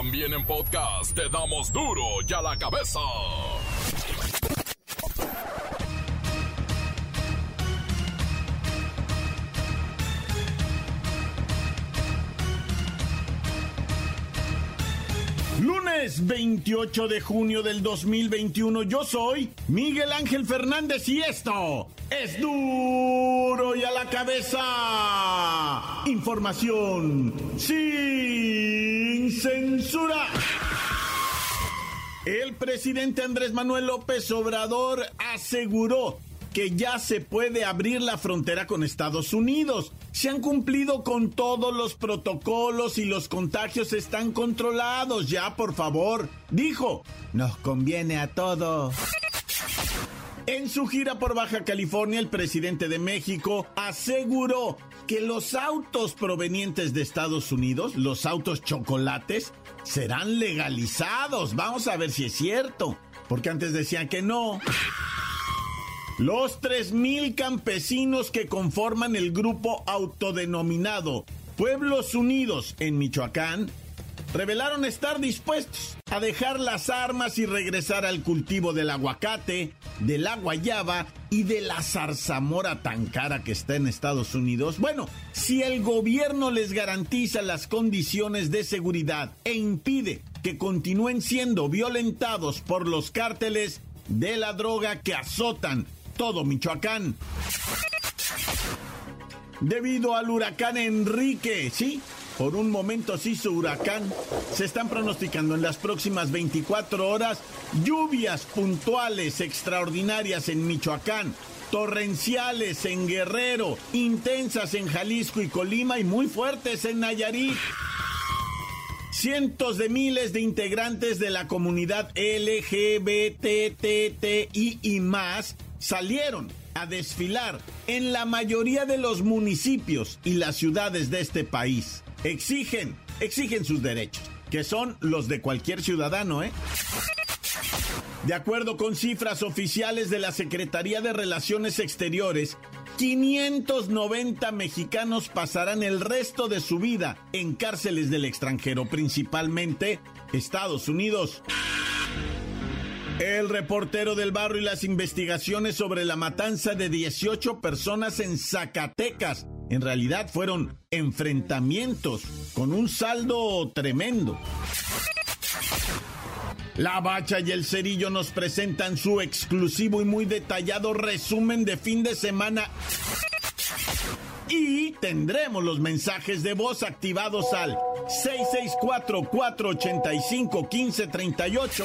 También en podcast te damos duro y a la cabeza. Lunes 28 de junio del 2021, yo soy Miguel Ángel Fernández y esto es duro y a la cabeza. Información censura. El presidente Andrés Manuel López Obrador aseguró que ya se puede abrir la frontera con Estados Unidos. Se han cumplido con todos los protocolos y los contagios están controlados. Ya, por favor. Dijo, nos conviene a todos. En su gira por Baja California, el presidente de México aseguró que los autos provenientes de Estados Unidos, los autos chocolates, serán legalizados. Vamos a ver si es cierto, porque antes decían que no. Los 3.000 campesinos que conforman el grupo autodenominado Pueblos Unidos en Michoacán revelaron estar dispuestos a dejar las armas y regresar al cultivo del aguacate, de la guayaba y de la zarzamora tan cara que está en Estados Unidos. Bueno, si el gobierno les garantiza las condiciones de seguridad e impide que continúen siendo violentados por los cárteles de la droga que azotan todo Michoacán. Debido al huracán Enrique, ¿sí? Por un momento se hizo huracán. Se están pronosticando en las próximas 24 horas lluvias puntuales extraordinarias en Michoacán, torrenciales en Guerrero, intensas en Jalisco y Colima y muy fuertes en Nayarit. Cientos de miles de integrantes de la comunidad LGBTTI y más salieron a desfilar en la mayoría de los municipios y las ciudades de este país. Exigen, exigen sus derechos, que son los de cualquier ciudadano, ¿eh? De acuerdo con cifras oficiales de la Secretaría de Relaciones Exteriores, 590 mexicanos pasarán el resto de su vida en cárceles del extranjero, principalmente Estados Unidos. El reportero del barrio y las investigaciones sobre la matanza de 18 personas en Zacatecas. En realidad fueron enfrentamientos con un saldo tremendo. La Bacha y el Cerillo nos presentan su exclusivo y muy detallado resumen de fin de semana. Y tendremos los mensajes de voz activados al 664-485-1538.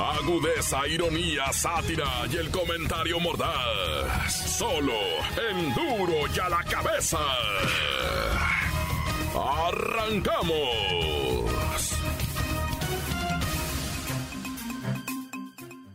Agudeza, ironía, sátira y el comentario mordaz. Solo en duro y a la cabeza. ¡Arrancamos!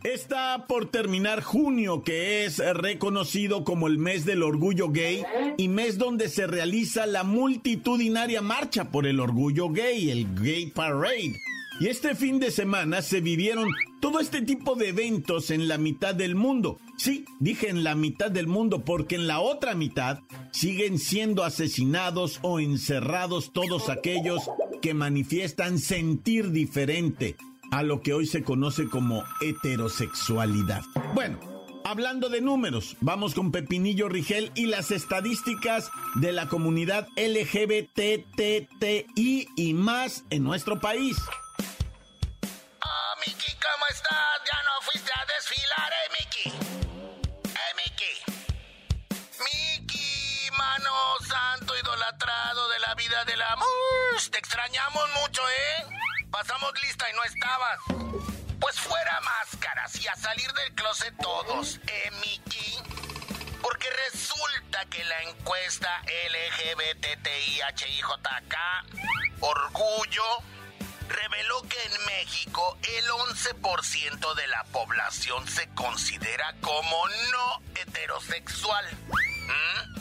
Está por terminar junio, que es reconocido como el mes del orgullo gay y mes donde se realiza la multitudinaria marcha por el orgullo gay, el Gay Parade. Y este fin de semana se vivieron todo este tipo de eventos en la mitad del mundo. Sí, dije en la mitad del mundo porque en la otra mitad siguen siendo asesinados o encerrados todos aquellos que manifiestan sentir diferente a lo que hoy se conoce como heterosexualidad. Bueno, hablando de números, vamos con Pepinillo Rigel y las estadísticas de la comunidad LGBTTI y más en nuestro país. Miki, ¿cómo estás? Ya no fuiste a desfilar, eh, Miki. Eh, Miki. Miki, mano santo idolatrado de la vida del amor. Te extrañamos mucho, ¿eh? Pasamos lista y no estabas. Pues fuera máscaras y a salir del closet todos, ¿eh, Miki? Porque resulta que la encuesta LGBTIHIJK, Orgullo, reveló que en México el 11% de la población se considera como no heterosexual. ¿Mm?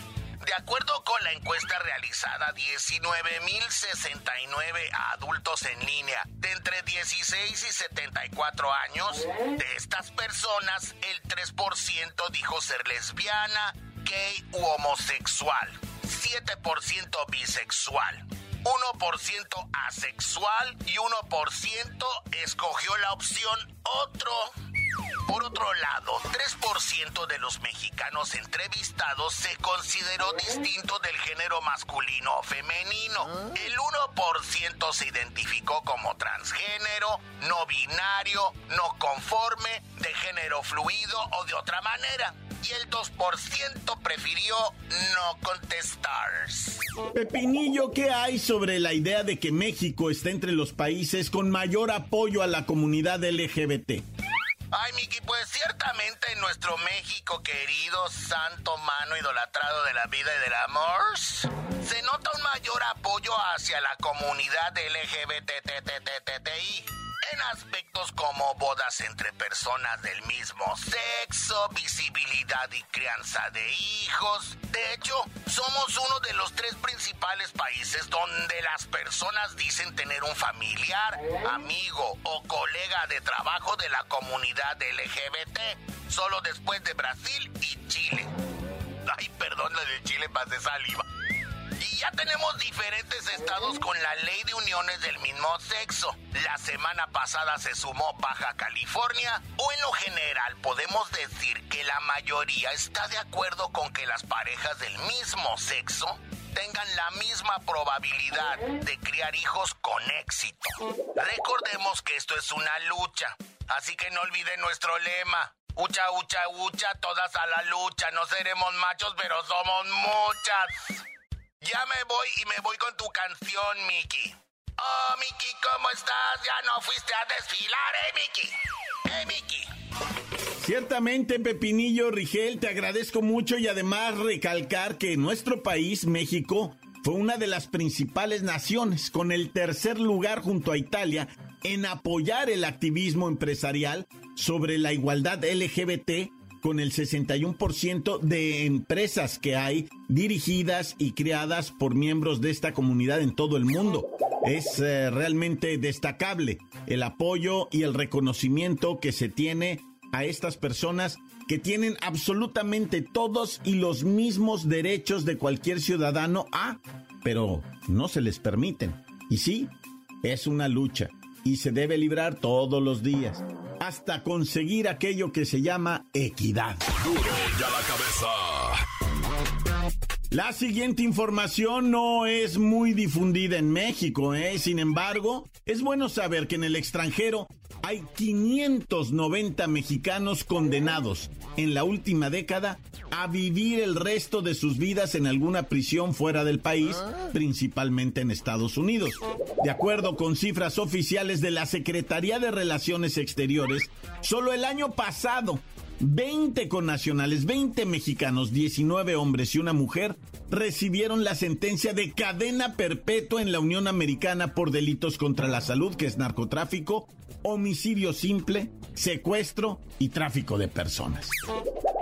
De acuerdo con la encuesta realizada, 19.069 adultos en línea de entre 16 y 74 años, de estas personas el 3% dijo ser lesbiana, gay u homosexual, 7% bisexual. 1% asexual y 1% escogió la opción otro. Por otro lado, 3% de los mexicanos entrevistados se consideró distinto del género masculino o femenino. El 1% se identificó como transgénero, no binario, no conforme, de género fluido o de otra manera. Y el 2% prefirió no contestar. Pepinillo, ¿qué hay sobre la idea de que México está entre los países con mayor apoyo a la comunidad LGBT? Ay, Miki, pues ciertamente en nuestro México querido, santo mano idolatrado de la vida y del amor, se nota un mayor apoyo hacia la comunidad LGBTTTTI en aspectos como bodas entre personas del mismo sexo, visibilidad y crianza de hijos. De hecho, somos uno de los tres principales países donde las personas dicen tener un familiar, amigo o colega de trabajo de la comunidad LGBT, solo después de Brasil y Chile. Ay, perdón, lo de Chile de saliva. Ya tenemos diferentes estados con la ley de uniones del mismo sexo. La semana pasada se sumó Baja California o en lo general podemos decir que la mayoría está de acuerdo con que las parejas del mismo sexo tengan la misma probabilidad de criar hijos con éxito. Recordemos que esto es una lucha, así que no olviden nuestro lema. Ucha, ucha, ucha, todas a la lucha. No seremos machos, pero somos muchas. Ya me voy y me voy con tu canción, Mickey. Oh, Mickey, ¿cómo estás? Ya no fuiste a desfilar, ¿eh, Mickey? ¿Eh, Mickey? Ciertamente, Pepinillo Rigel, te agradezco mucho y además recalcar que nuestro país, México, fue una de las principales naciones, con el tercer lugar junto a Italia, en apoyar el activismo empresarial sobre la igualdad LGBT con el 61% de empresas que hay dirigidas y creadas por miembros de esta comunidad en todo el mundo. Es eh, realmente destacable el apoyo y el reconocimiento que se tiene a estas personas que tienen absolutamente todos y los mismos derechos de cualquier ciudadano a, pero no se les permiten. Y sí, es una lucha y se debe librar todos los días hasta conseguir aquello que se llama equidad. Duro ya la cabeza. La siguiente información no es muy difundida en México, ¿eh? sin embargo, es bueno saber que en el extranjero hay 590 mexicanos condenados en la última década a vivir el resto de sus vidas en alguna prisión fuera del país, principalmente en Estados Unidos. De acuerdo con cifras oficiales de la Secretaría de Relaciones Exteriores, solo el año pasado 20 connacionales, 20 mexicanos, 19 hombres y una mujer recibieron la sentencia de cadena perpetua en la Unión Americana por delitos contra la salud, que es narcotráfico, homicidio simple, secuestro y tráfico de personas.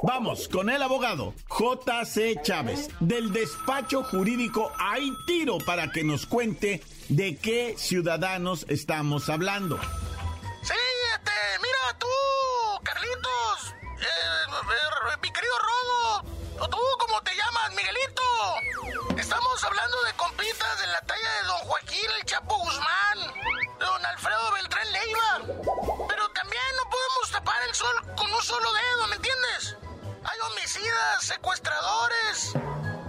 Vamos con el abogado J.C. Chávez del despacho jurídico Hay Tiro para que nos cuente de qué ciudadanos estamos hablando. Sí, este, mira tú, Carlitos, eh, mi querido Rodo, o tú, ¿cómo te llamas, Miguelito? Estamos hablando de compitas de la talla de Don Joaquín El Chapo Guzmán, Alfredo Beltrán Leiva. Pero también no podemos tapar el sol con un solo dedo, ¿me entiendes? Hay homicidas, secuestradores,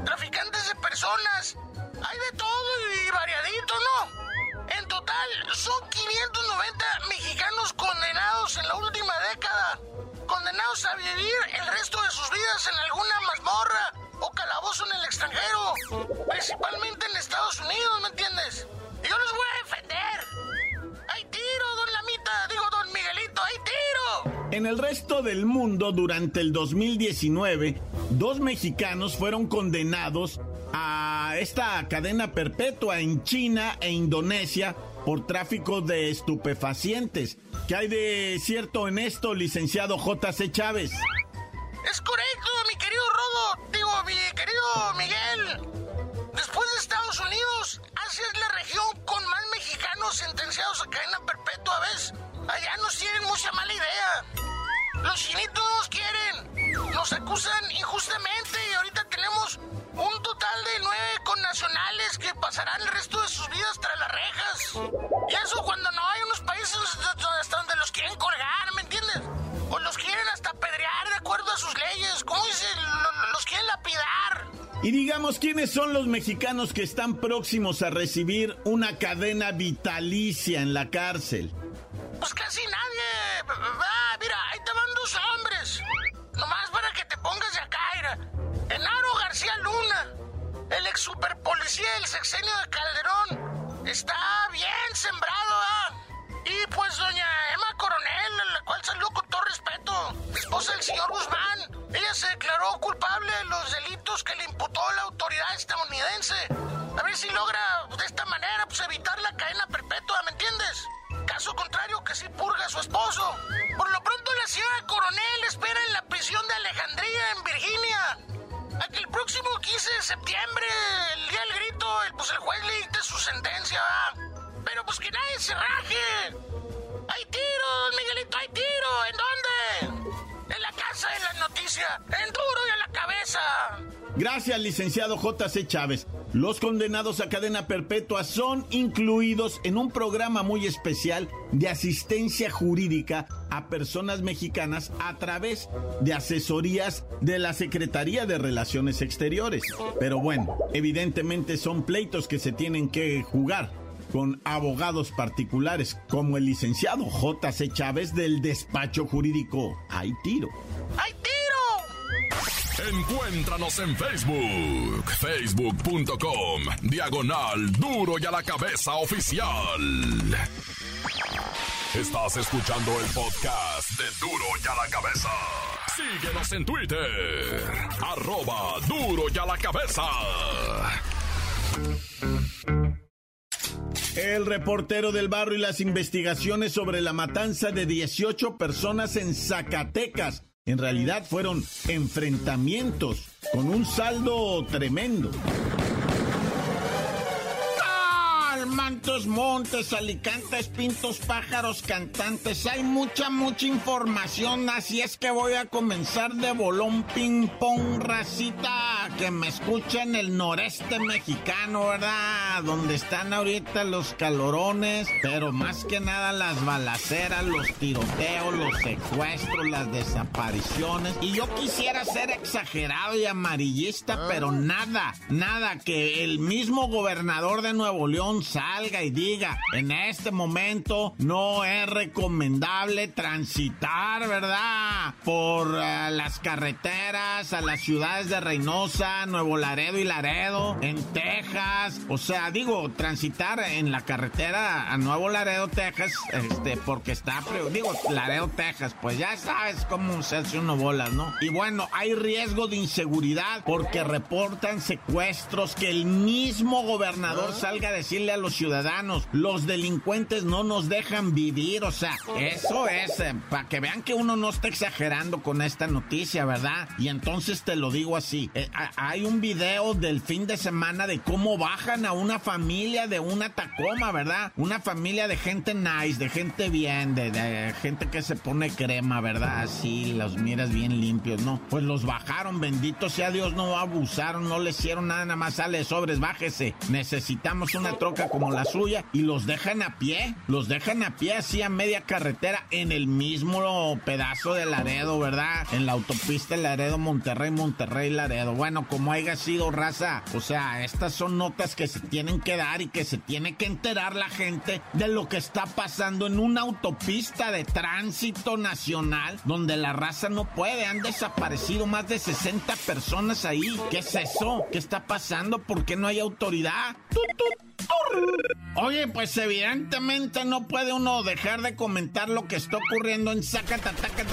traficantes de personas. Hay de todo y variadito, ¿no? En total, son 590 mexicanos condenados en la última década. Condenados a vivir el resto de sus vidas en alguna mazmorra En el resto del mundo, durante el 2019, dos mexicanos fueron condenados a esta cadena perpetua en China e Indonesia por tráfico de estupefacientes. ¿Qué hay de cierto en esto, licenciado J.C. Chávez? Es correcto, mi querido Rodo. Digo, mi querido Miguel. Después de Estados Unidos, Asia es la región con más mexicanos sentenciados a cadena perpetua, ¿ves? Allá nos tienen mucha mala idea. Los chinitos quieren. Nos acusan injustamente y ahorita tenemos un total de nueve connacionales que pasarán el resto de sus vidas tras las rejas. Y eso cuando no hay unos países hasta donde los quieren colgar, ¿me entiendes? O los quieren hasta apedrear de acuerdo a sus leyes. ¿Cómo dice? Los quieren lapidar. Y digamos, ¿quiénes son los mexicanos que están próximos a recibir una cadena vitalicia en la cárcel? Pues casi super policía del sexenio de Calderón. Está bien sembrado, ¿ah? Y pues doña Emma Coronel, la cual salió con todo respeto, esposa del señor Guzmán. Ella se declaró culpable de los delitos que le imputó la autoridad estadounidense. A ver si logra de esta manera pues, evitar la cadena septiembre, el día del grito, el, pues el juez le dicte su sentencia. Pero pues que nadie se raje. ¡Hay tiros, Miguelito, hay tiro! ¿En dónde? En. En duro la cabeza. Gracias, licenciado J.C. Chávez. Los condenados a cadena perpetua son incluidos en un programa muy especial de asistencia jurídica a personas mexicanas a través de asesorías de la Secretaría de Relaciones Exteriores. Pero bueno, evidentemente son pleitos que se tienen que jugar con abogados particulares como el licenciado J.C. Chávez del despacho jurídico Hay Tiro. ¡Hay tiro! Encuéntranos en Facebook, facebook.com, diagonal duro y a la cabeza oficial. Estás escuchando el podcast de duro y a la cabeza. Síguenos en Twitter, arroba duro y a la cabeza. El reportero del barrio y las investigaciones sobre la matanza de 18 personas en Zacatecas. En realidad fueron enfrentamientos con un saldo tremendo. Mantos, montes, alicantes, pintos, pájaros, cantantes. Hay mucha, mucha información, así es que voy a comenzar de bolón ping pong, racita, que me escuchen el noreste mexicano, ¿verdad? Donde están ahorita los calorones, pero más que nada las balaceras, los tiroteos, los secuestros, las desapariciones. Y yo quisiera ser exagerado y amarillista, pero nada, nada, que el mismo gobernador de Nuevo León salga y diga, en este momento no es recomendable transitar, ¿verdad? Por uh, las carreteras a las ciudades de Reynosa, Nuevo Laredo y Laredo, en Texas. O sea, digo, transitar en la carretera a Nuevo Laredo, Texas, este, porque está, digo, Laredo, Texas, pues ya sabes cómo se hace uno bolas, ¿no? Y bueno, hay riesgo de inseguridad porque reportan secuestros que el mismo gobernador salga a decirle a los ciudadanos, los delincuentes no nos dejan vivir, o sea, eso es, eh, para que vean que uno no está exagerando con esta noticia, ¿verdad? Y entonces te lo digo así, eh, hay un video del fin de semana de cómo bajan a una familia de una Tacoma, ¿verdad? Una familia de gente nice, de gente bien, de, gente que se pone crema, ¿verdad? Así, los miras bien limpios, ¿no? Pues los bajaron, bendito sea Dios, no abusaron, no le hicieron nada, nada más sale sobres, bájese. Necesitamos una troca como la suya y los dejan a pie, los dejan a pie así a media carretera en el mismo pedazo de Laredo, ¿verdad? En la autopista Laredo, Monterrey, Monterrey, Laredo. Bueno, como haya sido raza, o sea, estas son notas que se tienen que dar y que se tiene que enterar la gente de lo que está pasando en una autopista de tránsito nacional donde la raza no puede. Han desaparecido más de 60 personas ahí. ¿Qué es eso? ¿Qué está pasando? ¿Por qué no hay autoridad? Oye, pues evidentemente no puede uno dejar de comentar lo que está ocurriendo en Zacatecas,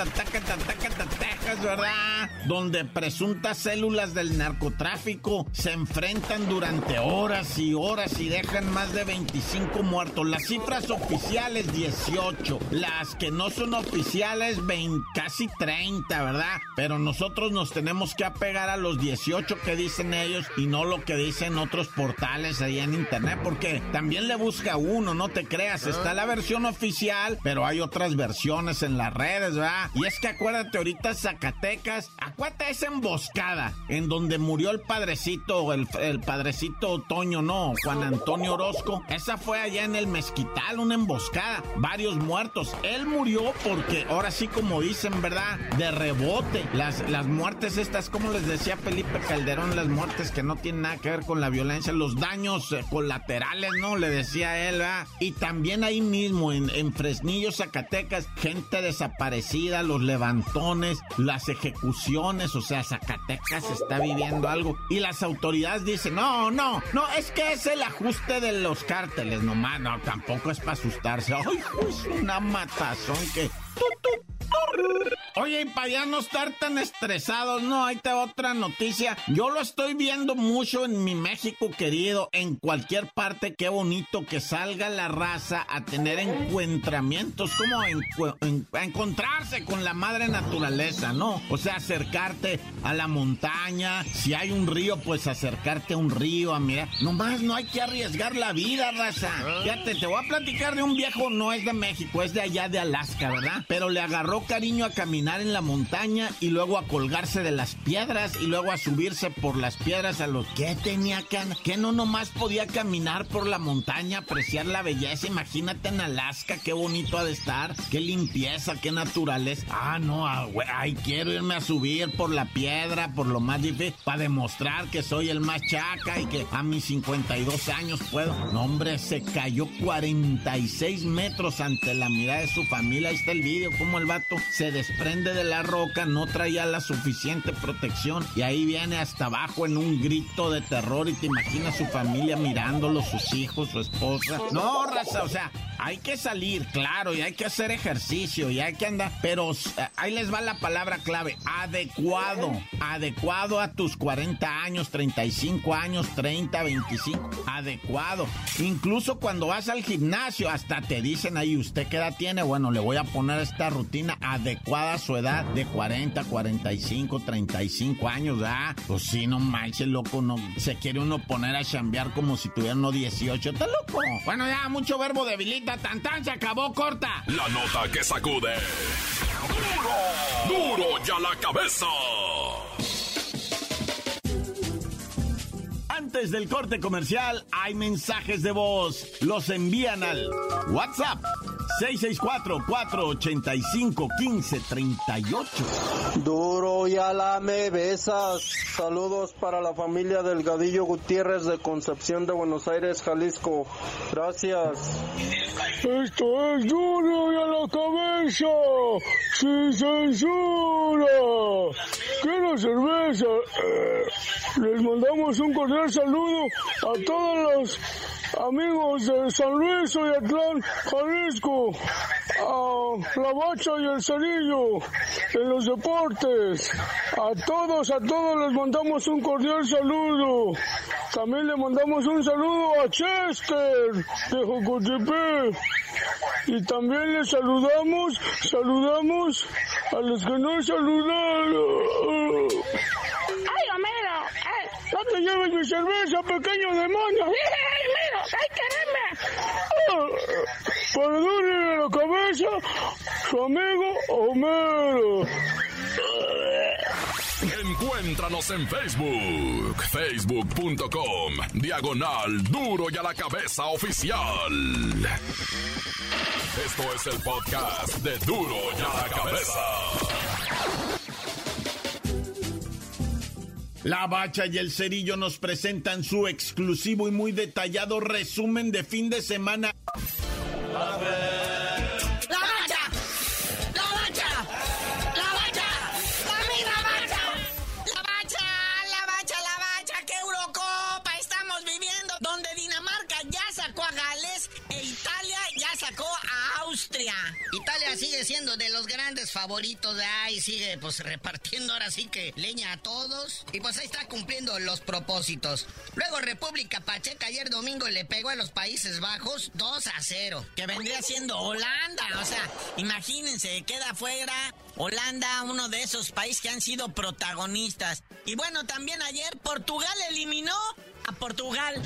¿verdad? Donde presuntas células del narcotráfico se enfrentan durante horas y horas y dejan más de 25 muertos. Las cifras oficiales 18, las que no son oficiales 20, casi 30, ¿verdad? Pero nosotros nos tenemos que apegar a los 18 que dicen ellos y no lo que dicen otros portales ahí en internet, porque también le busca uno, no te creas, está la versión oficial, pero hay otras versiones en las redes, ¿verdad? Y es que acuérdate ahorita Zacatecas, acuérdate esa emboscada en donde murió el padrecito, el, el padrecito Otoño, no, Juan Antonio Orozco, esa fue allá en el Mezquital, una emboscada, varios muertos. Él murió porque ahora sí como dicen, ¿verdad? De rebote. Las, las muertes estas, como les decía Felipe Calderón, las muertes que no tienen nada que ver con la violencia, los daños eh, ¿no? Le decía él, ¿verdad? Y también ahí mismo, en, Fresnillo, Zacatecas, gente desaparecida, los levantones, las ejecuciones, o sea, Zacatecas está viviendo algo. Y las autoridades dicen, no, no, no, es que es el ajuste de los cárteles, nomás, no, tampoco es para asustarse. Ay, pues una matazón que... Oye, y para ya no estar tan estresados, no, ahí te otra noticia. Yo lo estoy viendo mucho en mi México querido, en cualquier parte, qué bonito que salga la raza a tener encuentramientos, como a encontrarse con la madre naturaleza, ¿no? O sea, acercarte a la montaña, si hay un río, pues acercarte a un río, a mirar. Nomás no hay que arriesgar la vida, raza. Fíjate, te voy a platicar de un viejo, no es de México, es de allá de Alaska, ¿verdad? Pero le agarró cariño a caminar en la montaña y luego a colgarse de las piedras y luego a subirse por las piedras a los que tenía que que no nomás podía caminar por la montaña, apreciar la belleza. Imagínate en Alaska, qué bonito ha de estar, qué limpieza, qué naturaleza. Ah, no, ah, ay, quiero irme a subir por la piedra, por lo más difícil, para demostrar que soy el más chaca y que a mis 52 años puedo. No, hombre, se cayó 46 metros ante la mirada de su familia. Ahí está el vídeo, como el vato se desprende de la roca, no traía la suficiente protección y ahí viene hasta abajo en un grito de terror y te imaginas su familia mirándolo, sus hijos, su esposa. No, raza, o sea, hay que salir, claro, y hay que hacer ejercicio, y hay que andar, pero eh, ahí les va la palabra clave, adecuado, adecuado a tus 40 años, 35 años, 30, 25, adecuado. Incluso cuando vas al gimnasio, hasta te dicen ahí, ¿usted qué edad tiene? Bueno, le voy a poner esta rutina adecuada a su edad de 40, 45, 35 años, ¿ah? Pues sí, no manches, loco, no, se quiere uno poner a chambear como si tuviera uno 18, ¿está loco? Bueno, ya, mucho verbo debilita tan tan se acabó corta. La nota que sacude. Duro, duro ya la cabeza. Antes del corte comercial hay mensajes de voz. Los envían al WhatsApp 664-485-1538. Duro y a la me besas. Saludos para la familia Delgadillo Gutiérrez de Concepción de Buenos Aires, Jalisco. Gracias. Esto es duro y a la cabeza. Sin censura. Quiero cerveza. Eh, les mandamos un cordial saludo a todos los amigos de San Luis y Atlán, Jalisco, a la Bacha y el Cerillo en los deportes. A todos, a todos les mandamos un cordial saludo. También le mandamos un saludo a Chester de Jocotepec. Y también les saludamos, saludamos a los que no saludaron. ¡Ay, Homero! ¡No te lleves mi cerveza, pequeño demonio! ¡Ay, caramba! Perdone la cabeza, su amigo Homero. Encuéntranos en Facebook, facebook.com, diagonal duro y a la cabeza oficial. Esto es el podcast de duro y a la cabeza. La Bacha y el Cerillo nos presentan su exclusivo y muy detallado resumen de fin de semana. Siendo de ahí, sigue pues repartiendo ahora sí que leña a todos. Y pues ahí está cumpliendo los propósitos. Luego República Pacheca ayer domingo le pegó a los Países Bajos 2 a 0. Que vendría siendo Holanda, o sea, imagínense, queda fuera Holanda, uno de esos países que han sido protagonistas. Y bueno, también ayer Portugal eliminó a Portugal.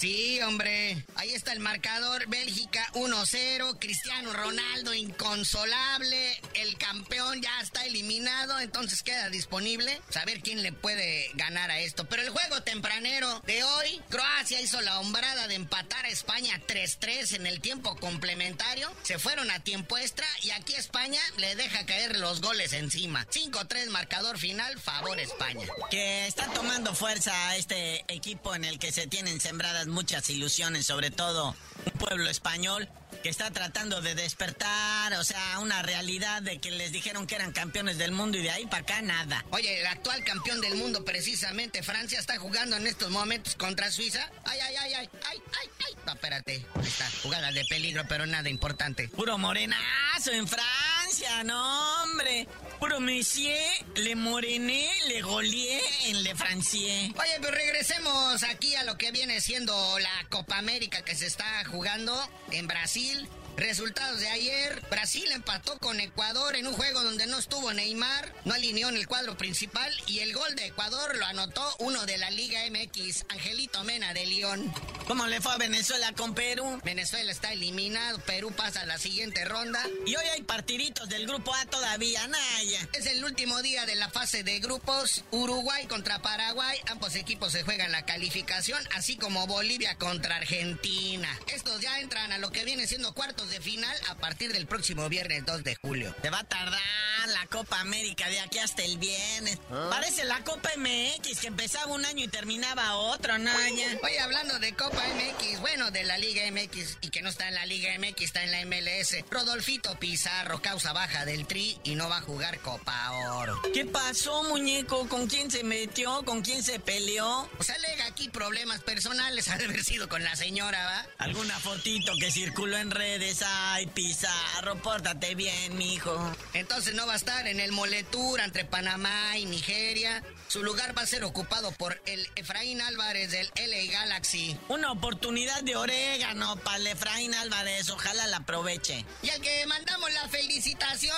Sí, hombre. Ahí está el marcador. Bélgica 1-0. Cristiano Ronaldo inconsolable. El campeón ya está eliminado. Entonces queda disponible. Saber quién le puede ganar a esto. Pero el juego tempranero de hoy. Croacia hizo la hombrada de empatar a España 3-3 en el tiempo complementario. Se fueron a tiempo extra. Y aquí España le deja caer los goles encima. 5-3 marcador final. Favor España. Que está tomando fuerza este equipo en el que se tienen sembradas muchas ilusiones, sobre todo un pueblo español que está tratando de despertar, o sea, una realidad de que les dijeron que eran campeones del mundo y de ahí para acá nada. Oye, el actual campeón del mundo, precisamente, Francia, está jugando en estos momentos contra Suiza. Ay, ay, ay, ay, ay, ay, ay. No, espérate. Está, jugada de peligro, pero nada importante. Puro morenazo en Francia, no, hombre. Monsieur, le morené, le golié en Le Francier. Oye, pues regresemos aquí a lo que viene siendo la Copa América que se está jugando en Brasil. Resultados de ayer, Brasil empató con Ecuador en un juego donde no estuvo Neymar, no alineó en el cuadro principal y el gol de Ecuador lo anotó uno de la Liga MX, Angelito Mena de León. ¿Cómo le fue a Venezuela con Perú? Venezuela está eliminado, Perú pasa a la siguiente ronda. Y hoy hay partiditos del grupo A todavía, Naya. Es el último día de la fase de grupos, Uruguay contra Paraguay, ambos equipos se juegan la calificación, así como Bolivia contra Argentina. Estos ya entran a lo que viene siendo cuartos de final a partir del próximo viernes 2 de julio. Se va a tardar la Copa América de aquí hasta el viernes. Parece la Copa MX que empezaba un año y terminaba otro, Naya. Oye, hablando de Copa MX, bueno, de la Liga MX y que no está en la Liga MX, está en la MLS. Rodolfito Pizarro causa baja del Tri y no va a jugar Copa Oro. ¿Qué pasó, muñeco? ¿Con quién se metió? ¿Con quién se peleó? Pues alega aquí problemas personales, ha de haber sido con la señora, ¿va? Alguna fotito que circuló en redes. Ay, Pizarro, pórtate bien, mijo. Entonces no va a estar en el Moletour entre Panamá y Nigeria. Su lugar va a ser ocupado por el Efraín Álvarez del LA Galaxy. Una oportunidad de orégano para el Efraín Álvarez. Ojalá la aproveche. Y al que mandamos la felicitación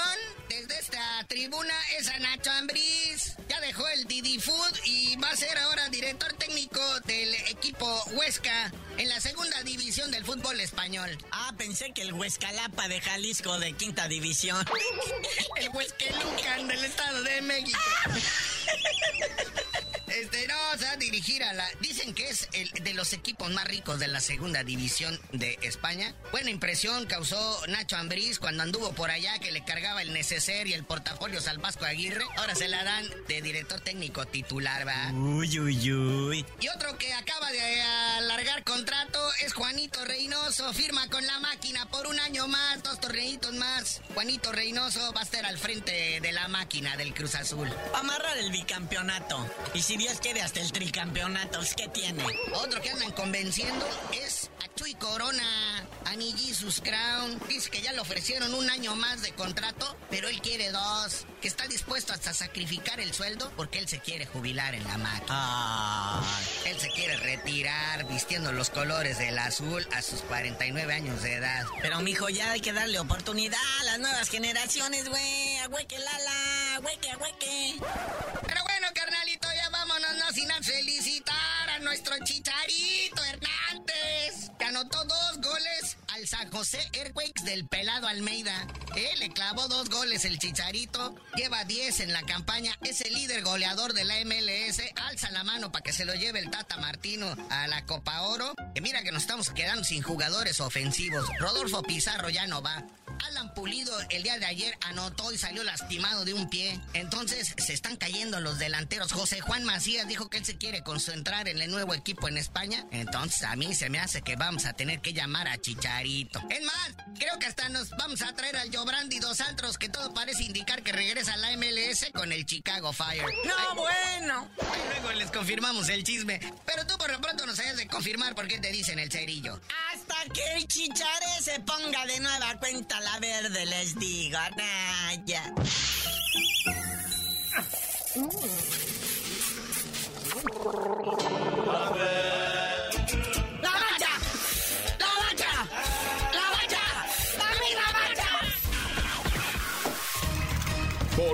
desde esta tribuna es a Nacho Ambriz. Dejó el Didi Food y va a ser ahora director técnico del equipo Huesca en la segunda división del fútbol español. Ah, pensé que el Huescalapa de Jalisco de quinta división. el Huesquelucan del Estado de México. Este, no, se va a dirigir a la... Dicen que es el de los equipos más ricos de la segunda división de España. Buena impresión causó Nacho Ambriz cuando anduvo por allá que le cargaba el neceser y el portafolio al Vasco Aguirre. Ahora se la dan de director técnico titular, ¿va? Uy, uy, uy. Y otro que acaba de Juanito Reynoso. Firma con la máquina por un año más, dos torneitos más. Juanito Reynoso va a estar al frente de la máquina del Cruz Azul. Amarrar el bicampeonato. Y si Dios quiere hasta el tricampeonato, ¿qué tiene? Otro que andan convenciendo es a Chuy Corona, a Ni Jesus Crown. Dice que ya le ofrecieron un año más de contrato, pero él quiere dos. Que está dispuesto hasta sacrificar el sueldo porque él se quiere jubilar en la máquina. Ah. Él se quiere retirar vistiendo los colores del azul a sus 49 años de edad. Pero mijo, ya hay que darle oportunidad a las nuevas generaciones, güey. Agüeque lala, agüeque, agüeque. Pero bueno, carnalito, ya vámonos, no sin felicitar a nuestro Chicharito Hernández, anotó dos goles San José Airquakes del pelado Almeida. Eh, le clavó dos goles el Chicharito, lleva 10 en la campaña, es el líder goleador de la MLS, alza la mano para que se lo lleve el Tata Martino a la Copa Oro. Que mira que nos estamos quedando sin jugadores ofensivos. Rodolfo Pizarro ya no va. Alan Pulido el día de ayer anotó y salió lastimado de un pie. Entonces se están cayendo los delanteros. José Juan Macías dijo que él se quiere concentrar en el nuevo equipo en España. Entonces a mí se me hace que vamos a tener que llamar a Chicharito Es más, creo que hasta nos vamos a traer al Jobrandi dos antros que todo parece indicar que regresa a la MLS con el Chicago Fire. No, bueno. luego les confirmamos el chisme. Pero tú por lo pronto nos hayas de confirmar por qué te dicen el cerillo. Hasta que el chicharé se ponga de nueva cuenta la verde, les digo. Naya. ¡La